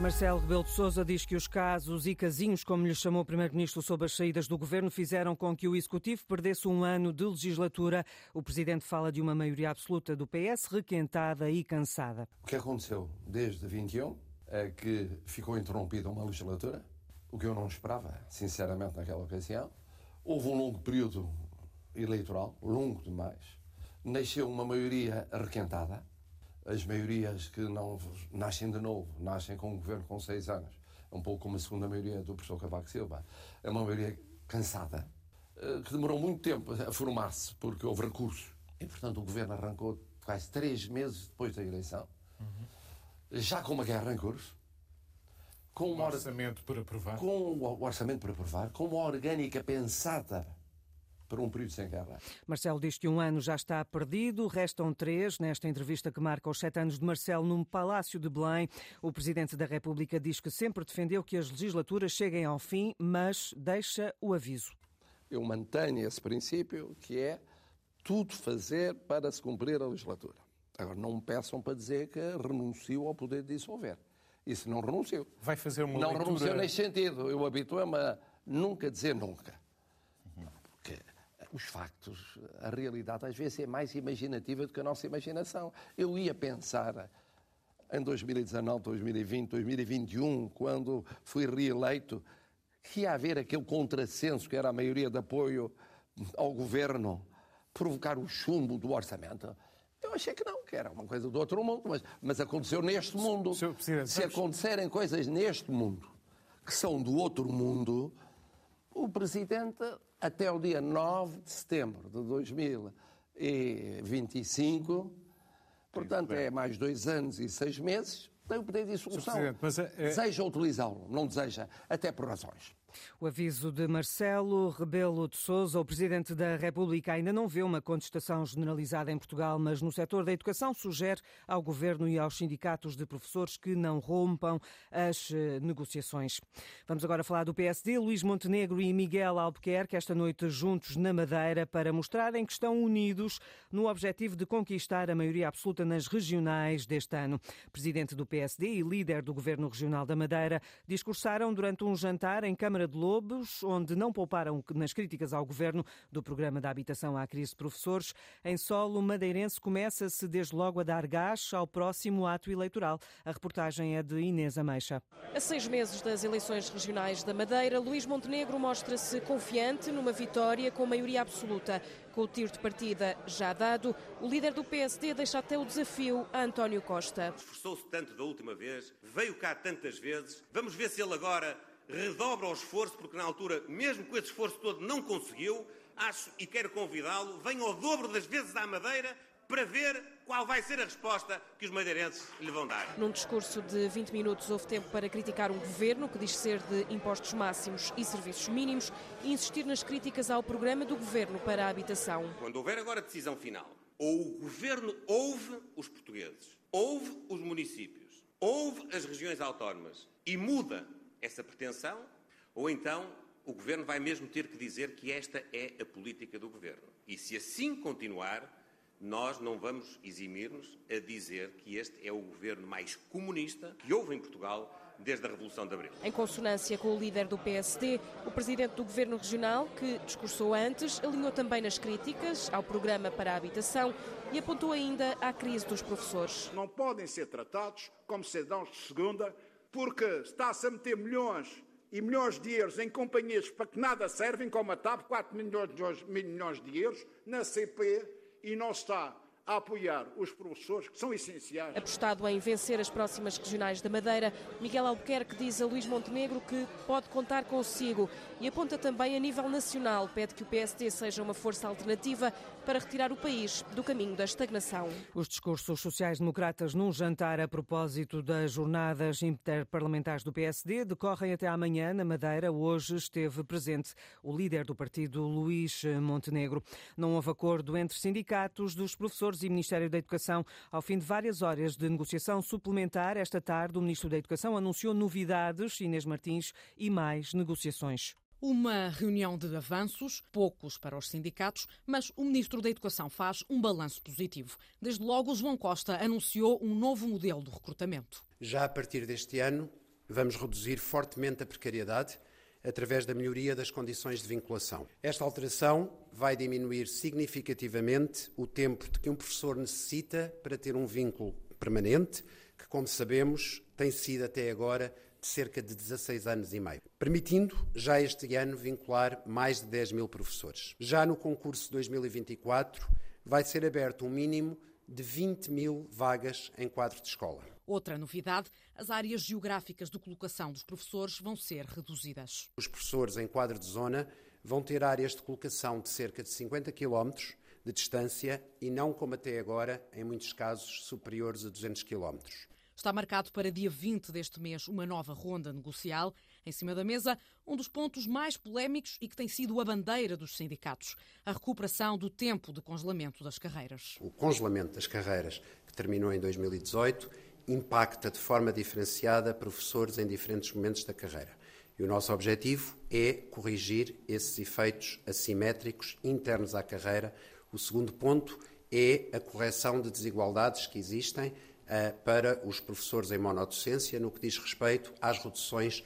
Marcelo Rebelo de Sousa diz que os casos e casinhos, como lhe chamou o Primeiro-Ministro sobre as saídas do governo, fizeram com que o Executivo perdesse um ano de legislatura. O Presidente fala de uma maioria absoluta do PS requentada e cansada. O que aconteceu desde 21 é que ficou interrompida uma legislatura, o que eu não esperava, sinceramente, naquela ocasião. Houve um longo período eleitoral, longo demais. Nasceu uma maioria requentada as maiorias que não nascem de novo, nascem com um governo com seis anos. É um pouco como a segunda maioria do professor Cavaco Silva. É uma maioria cansada, eh, que demorou muito tempo a formar-se, porque houve recursos. E, portanto, o governo arrancou quase três meses depois da eleição, uhum. já com uma guerra em curso. Com um orçamento para aprovar. Com o orçamento para aprovar, com uma orgânica pensada para um período sem guerra. Marcelo diz que um ano já está perdido, restam três. Nesta entrevista que marca os sete anos de Marcelo num palácio de Belém, o Presidente da República diz que sempre defendeu que as legislaturas cheguem ao fim, mas deixa o aviso. Eu mantenho esse princípio que é tudo fazer para se cumprir a legislatura. Agora, não me peçam para dizer que renuncio ao poder de dissolver. Isso não renuncio. Vai fazer uma Não leitura... renuncio nesse sentido. Eu habituo-me a nunca dizer nunca. Os factos, a realidade às vezes é mais imaginativa do que a nossa imaginação. Eu ia pensar em 2019, 2020, 2021, quando fui reeleito, que ia haver aquele contrassenso que era a maioria de apoio ao governo, provocar o chumbo do orçamento. Eu achei que não, que era uma coisa do outro mundo, mas, mas aconteceu neste mundo. Se acontecerem coisas neste mundo que são do outro mundo, o Presidente, até o dia 9 de setembro de 2025, portanto é mais dois anos e seis meses, tem o poder de dissolução. Mas é, é... Deseja utilizá-lo, não deseja, até por razões. O aviso de Marcelo Rebelo de Sousa, o Presidente da República, ainda não vê uma contestação generalizada em Portugal, mas no setor da educação sugere ao Governo e aos sindicatos de professores que não rompam as eh, negociações. Vamos agora falar do PSD. Luís Montenegro e Miguel Albuquerque, esta noite juntos na Madeira, para mostrarem que estão unidos no objetivo de conquistar a maioria absoluta nas regionais deste ano. Presidente do PSD e líder do Governo Regional da Madeira discursaram durante um jantar em Câmara Câmara de Lobos, onde não pouparam nas críticas ao governo do programa da habitação à crise de professores. Em solo madeirense começa-se desde logo a dar gás ao próximo ato eleitoral. A reportagem é de Inês Ameixa. A seis meses das eleições regionais da Madeira, Luís Montenegro mostra-se confiante numa vitória com maioria absoluta. Com o tiro de partida já dado, o líder do PSD deixa até o desafio a António Costa. Esforçou-se tanto da última vez, veio cá tantas vezes. Vamos ver se ele agora redobra o esforço, porque na altura, mesmo com esse esforço todo, não conseguiu. Acho e quero convidá-lo, venha ao dobro das vezes à Madeira para ver qual vai ser a resposta que os madeirenses lhe vão dar. Num discurso de 20 minutos, houve tempo para criticar um governo que diz ser de impostos máximos e serviços mínimos e insistir nas críticas ao programa do governo para a habitação. Quando houver agora decisão final, ou o governo ouve os portugueses, ouve os municípios, ouve as regiões autónomas e muda essa pretensão, ou então o Governo vai mesmo ter que dizer que esta é a política do Governo. E se assim continuar, nós não vamos eximir-nos a dizer que este é o governo mais comunista que houve em Portugal desde a Revolução de Abril. Em consonância com o líder do PSD, o presidente do governo regional, que discursou antes, alinhou também nas críticas ao programa para a habitação e apontou ainda à crise dos professores. Não podem ser tratados como cidadãos de segunda porque está-se a meter milhões e milhões de euros em companhias para que nada servem, como a TAP, 4 milhões, de euros, na CP, e não está a apoiar os professores, que são essenciais. Apostado em vencer as próximas regionais da Madeira, Miguel Albuquerque diz a Luís Montenegro que pode contar consigo e aponta também a nível nacional, pede que o PSD seja uma força alternativa para retirar o país do caminho da estagnação. Os discursos sociais-democratas num jantar a propósito das jornadas interparlamentares do PSD decorrem até amanhã na Madeira. Hoje esteve presente o líder do partido, Luís Montenegro. Não houve acordo entre sindicatos dos professores professores e Ministério da Educação. Ao fim de várias horas de negociação suplementar, esta tarde o Ministro da Educação anunciou novidades, Inês Martins, e mais negociações. Uma reunião de avanços, poucos para os sindicatos, mas o Ministro da Educação faz um balanço positivo. Desde logo, João Costa anunciou um novo modelo de recrutamento. Já a partir deste ano, Vamos reduzir fortemente a precariedade através da melhoria das condições de vinculação. Esta alteração vai diminuir significativamente o tempo de que um professor necessita para ter um vínculo permanente, que, como sabemos, tem sido até agora de cerca de 16 anos e meio, permitindo já este ano vincular mais de 10 mil professores. Já no concurso 2024 vai ser aberto um mínimo de 20 mil vagas em quadro de escola. Outra novidade, as áreas geográficas de colocação dos professores vão ser reduzidas. Os professores em quadro de zona vão ter áreas de colocação de cerca de 50 km de distância e não como até agora, em muitos casos, superiores a 200 km. Está marcado para dia 20 deste mês uma nova ronda negocial. Em cima da mesa, um dos pontos mais polémicos e que tem sido a bandeira dos sindicatos: a recuperação do tempo de congelamento das carreiras. O congelamento das carreiras, que terminou em 2018, impacta de forma diferenciada professores em diferentes momentos da carreira. E o nosso objetivo é corrigir esses efeitos assimétricos internos à carreira. O segundo ponto é a correção de desigualdades que existem uh, para os professores em monodocência no que diz respeito às reduções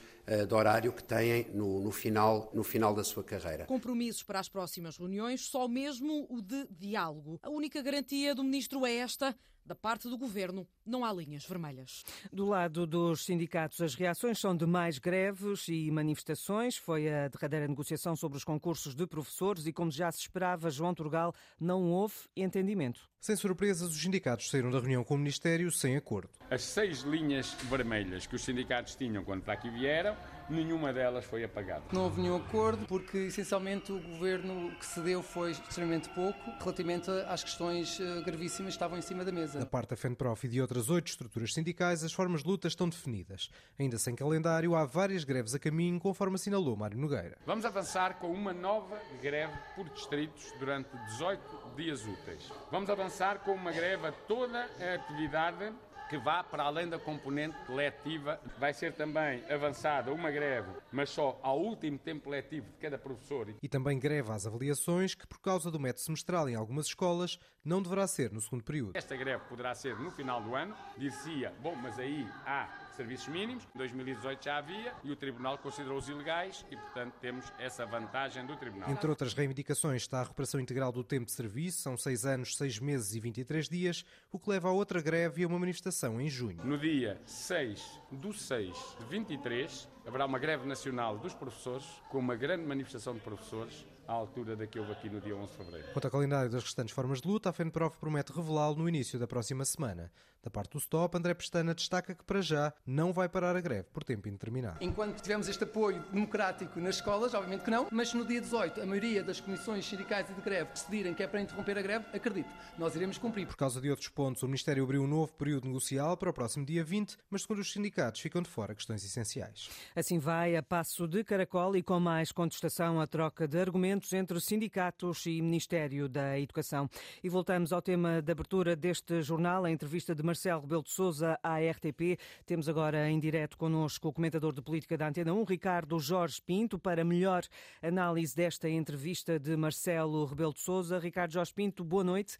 de horário que têm no, no, final, no final da sua carreira. Compromissos para as próximas reuniões, só mesmo o de diálogo. A única garantia do ministro é esta da parte do governo, não há linhas vermelhas. Do lado dos sindicatos, as reações são de mais greves e manifestações. Foi a derradeira negociação sobre os concursos de professores e, como já se esperava, João Turgal, não houve entendimento. Sem surpresas, os sindicatos saíram da reunião com o Ministério sem acordo. As seis linhas vermelhas que os sindicatos tinham quando para aqui vieram, nenhuma delas foi apagada. Não houve nenhum acordo porque, essencialmente, o governo que cedeu foi extremamente pouco relativamente às questões eh, gravíssimas que estavam em cima da mesa. Da parte da FENPROF e de outras oito estruturas sindicais, as formas de luta estão definidas. Ainda sem calendário, há várias greves a caminho, conforme assinalou Mário Nogueira. Vamos avançar com uma nova greve por distritos durante 18 dias úteis. Vamos avançar com uma greve a toda a atividade que vá para além da componente letiva. Vai ser também avançada uma greve, mas só ao último tempo letivo de cada professor. E também greve às avaliações, que por causa do método semestral em algumas escolas, não deverá ser no segundo período. Esta greve poderá ser no final do ano. Dizia, bom, mas aí há serviços mínimos, em 2018 já havia, e o Tribunal considerou-os ilegais e, portanto, temos essa vantagem do Tribunal. Entre outras reivindicações está a recuperação integral do tempo de serviço, são 6 anos, 6 meses e 23 dias, o que leva a outra greve e a uma manifestação em junho. No dia 6 do 6 de 23, haverá uma greve nacional dos professores, com uma grande manifestação de professores, à altura da que houve aqui no dia 11 de fevereiro. Quanto ao calendário das restantes formas de luta, a FENPROF promete revelá-lo no início da próxima semana. Da parte do Stop, André Pestana destaca que, para já, não vai parar a greve por tempo indeterminado. Enquanto tivermos este apoio democrático nas escolas, obviamente que não, mas no dia 18, a maioria das comissões sindicais e de greve decidirem que é para interromper a greve, acredito, nós iremos cumprir. Por causa de outros pontos, o Ministério abriu um novo período negocial para o próximo dia 20, mas segundo os sindicatos ficam de fora questões essenciais. Assim vai a passo de caracol e com mais contestação a troca de argumentos entre sindicatos e Ministério da Educação. E voltamos ao tema de abertura deste jornal, a entrevista de Marcelo Rebelo de Sousa à RTP. Temos agora em direto connosco o comentador de política da Antena 1, Ricardo Jorge Pinto, para melhor análise desta entrevista de Marcelo Rebelo de Sousa. Ricardo Jorge Pinto, boa noite.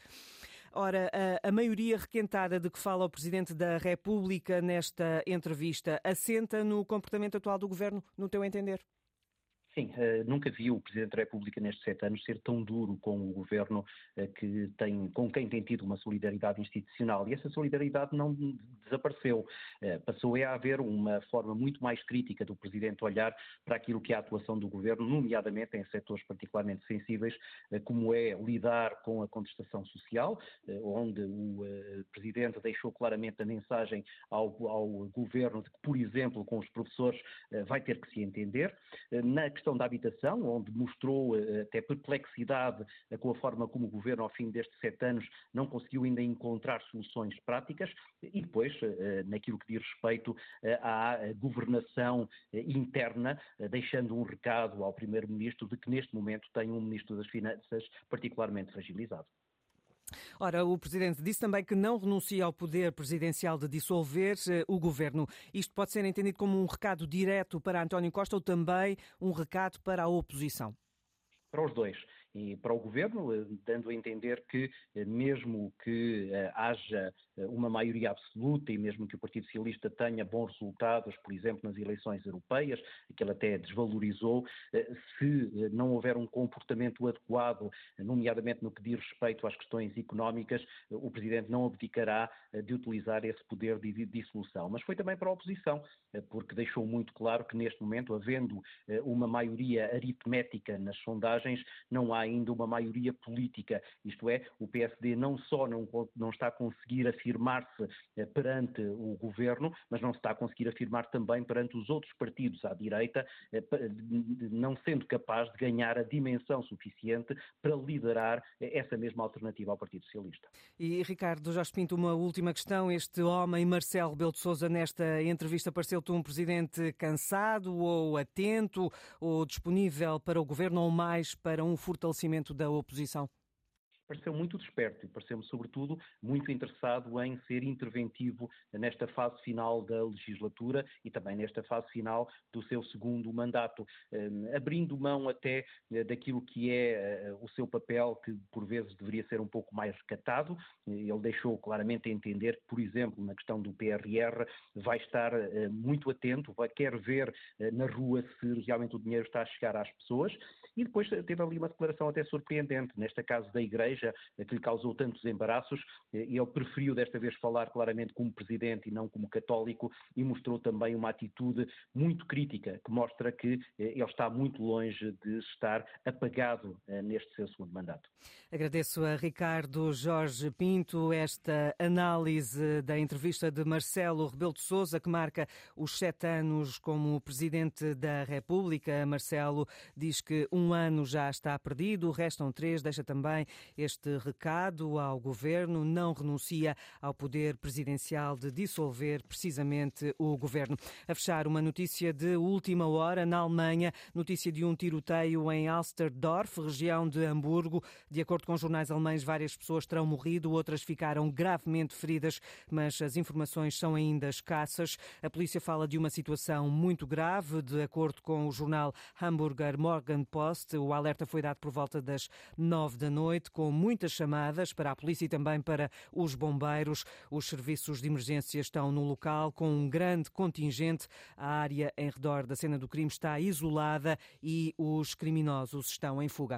Ora, a, a, maioria requentada de que fala o Presidente da República nesta entrevista assenta no comportamento atual do Governo, no teu entender? Sim, uh, nunca vi o Presidente da República nestes sete anos ser tão duro com o governo uh, que tem, com quem tem tido uma solidariedade institucional. E essa solidariedade não desapareceu. Uh, passou a haver uma forma muito mais crítica do Presidente olhar para aquilo que é a atuação do governo, nomeadamente em setores particularmente sensíveis, como é lidar com a contestação social, onde o Presidente deixou claramente a mensagem ao, ao governo de que, por exemplo, com os professores vai ter que se entender. Na questão questão da habitação, onde mostrou eh, até perplexidade eh, com a forma como o governo, ao fim destes sete anos, não conseguiu ainda encontrar soluções práticas, e depois, eh, naquilo que diz respeito à governação interna, deixando um recado ao Primeiro-Ministro de que neste momento tem um Ministro das Finanças particularmente fragilizado. Ora, o Presidente disse também que não renuncia ao poder presidencial de dissolver eh, o governo. Isto pode ser entendido como um recado direto para António Costa ou também um recado para a oposição? Para os dois e para o governo, dando a entender que, mesmo que haja uma maioria absoluta e mesmo que o Partido Socialista tenha bons resultados, por exemplo, nas eleições europeias, que ele até desvalorizou, se não houver um comportamento adequado, nomeadamente no que diz respeito às questões económicas, o Presidente não abdicará de utilizar esse poder de dissolução. Mas foi também para a oposição, porque deixou muito claro que neste momento, havendo uma maioria aritmética nas sondagens, não há ainda uma maioria política. Isto é, o PSD não só não, não está a conseguir afirmar-se perante o governo, mas não se está a conseguir afirmar também perante os outros partidos à direita, não sendo capaz de ganhar a dimensão suficiente para liderar essa mesma alternativa ao Partido Socialista. E Ricardo Jorge Pinto, uma última questão. Este homem, Marcelo Rebelo de Sousa, nesta entrevista pareceu-te um presidente cansado ou atento ou disponível para o governo ou mais para um fortalecimento da oposição? Pareceu muito desperto e pareceu-me, sobretudo, muito interessado em ser interventivo nesta fase final da legislatura e também nesta fase final do seu segundo mandato, hum, abrindo mão até eh, daquilo que é eh, o seu papel, que por vezes deveria ser um pouco mais recatado. Ele deixou claramente entender que, por exemplo, na questão do PRR, vai estar eh, muito atento, vai quer ver na rua se realmente o dinheiro está a chegar às pessoas. E depois teve ali uma declaração até surpreendente, nesta caso da Igreja Igreja, que lhe causou tantos embaraços, eh, ele preferiu desta vez falar claramente como presidente e não como católico, e mostrou também uma atitude muito crítica, que mostra que eh, ele está muito longe de estar apagado eh, neste seu segundo mandato. Agradeço a Ricardo Jorge Pinto esta análise da entrevista de Marcelo Rebelo de Sousa, que marca os sete anos como presidente da República. Marcelo diz que um ano já está perdido, restam três, deixa também este recado ao governo, não renuncia ao poder presidencial de dissolver precisamente o governo. A fechar, uma notícia de última hora na Alemanha, notícia de um tiroteio em Alsterdorf, região de Hamburgo. De acordo com jornais alemães, várias pessoas terão morrido, outras ficaram gravemente feridas, mas as informações são ainda escassas. A polícia fala de uma situação muito grave, de acordo com o jornal Hamburger Morgenpost. O alerta foi dado por volta das nove da noite, com muitas chamadas para a polícia e também para os bombeiros. Os serviços de emergência estão no local com um grande contingente. A área em redor da cena do crime está isolada e os criminosos estão em fuga.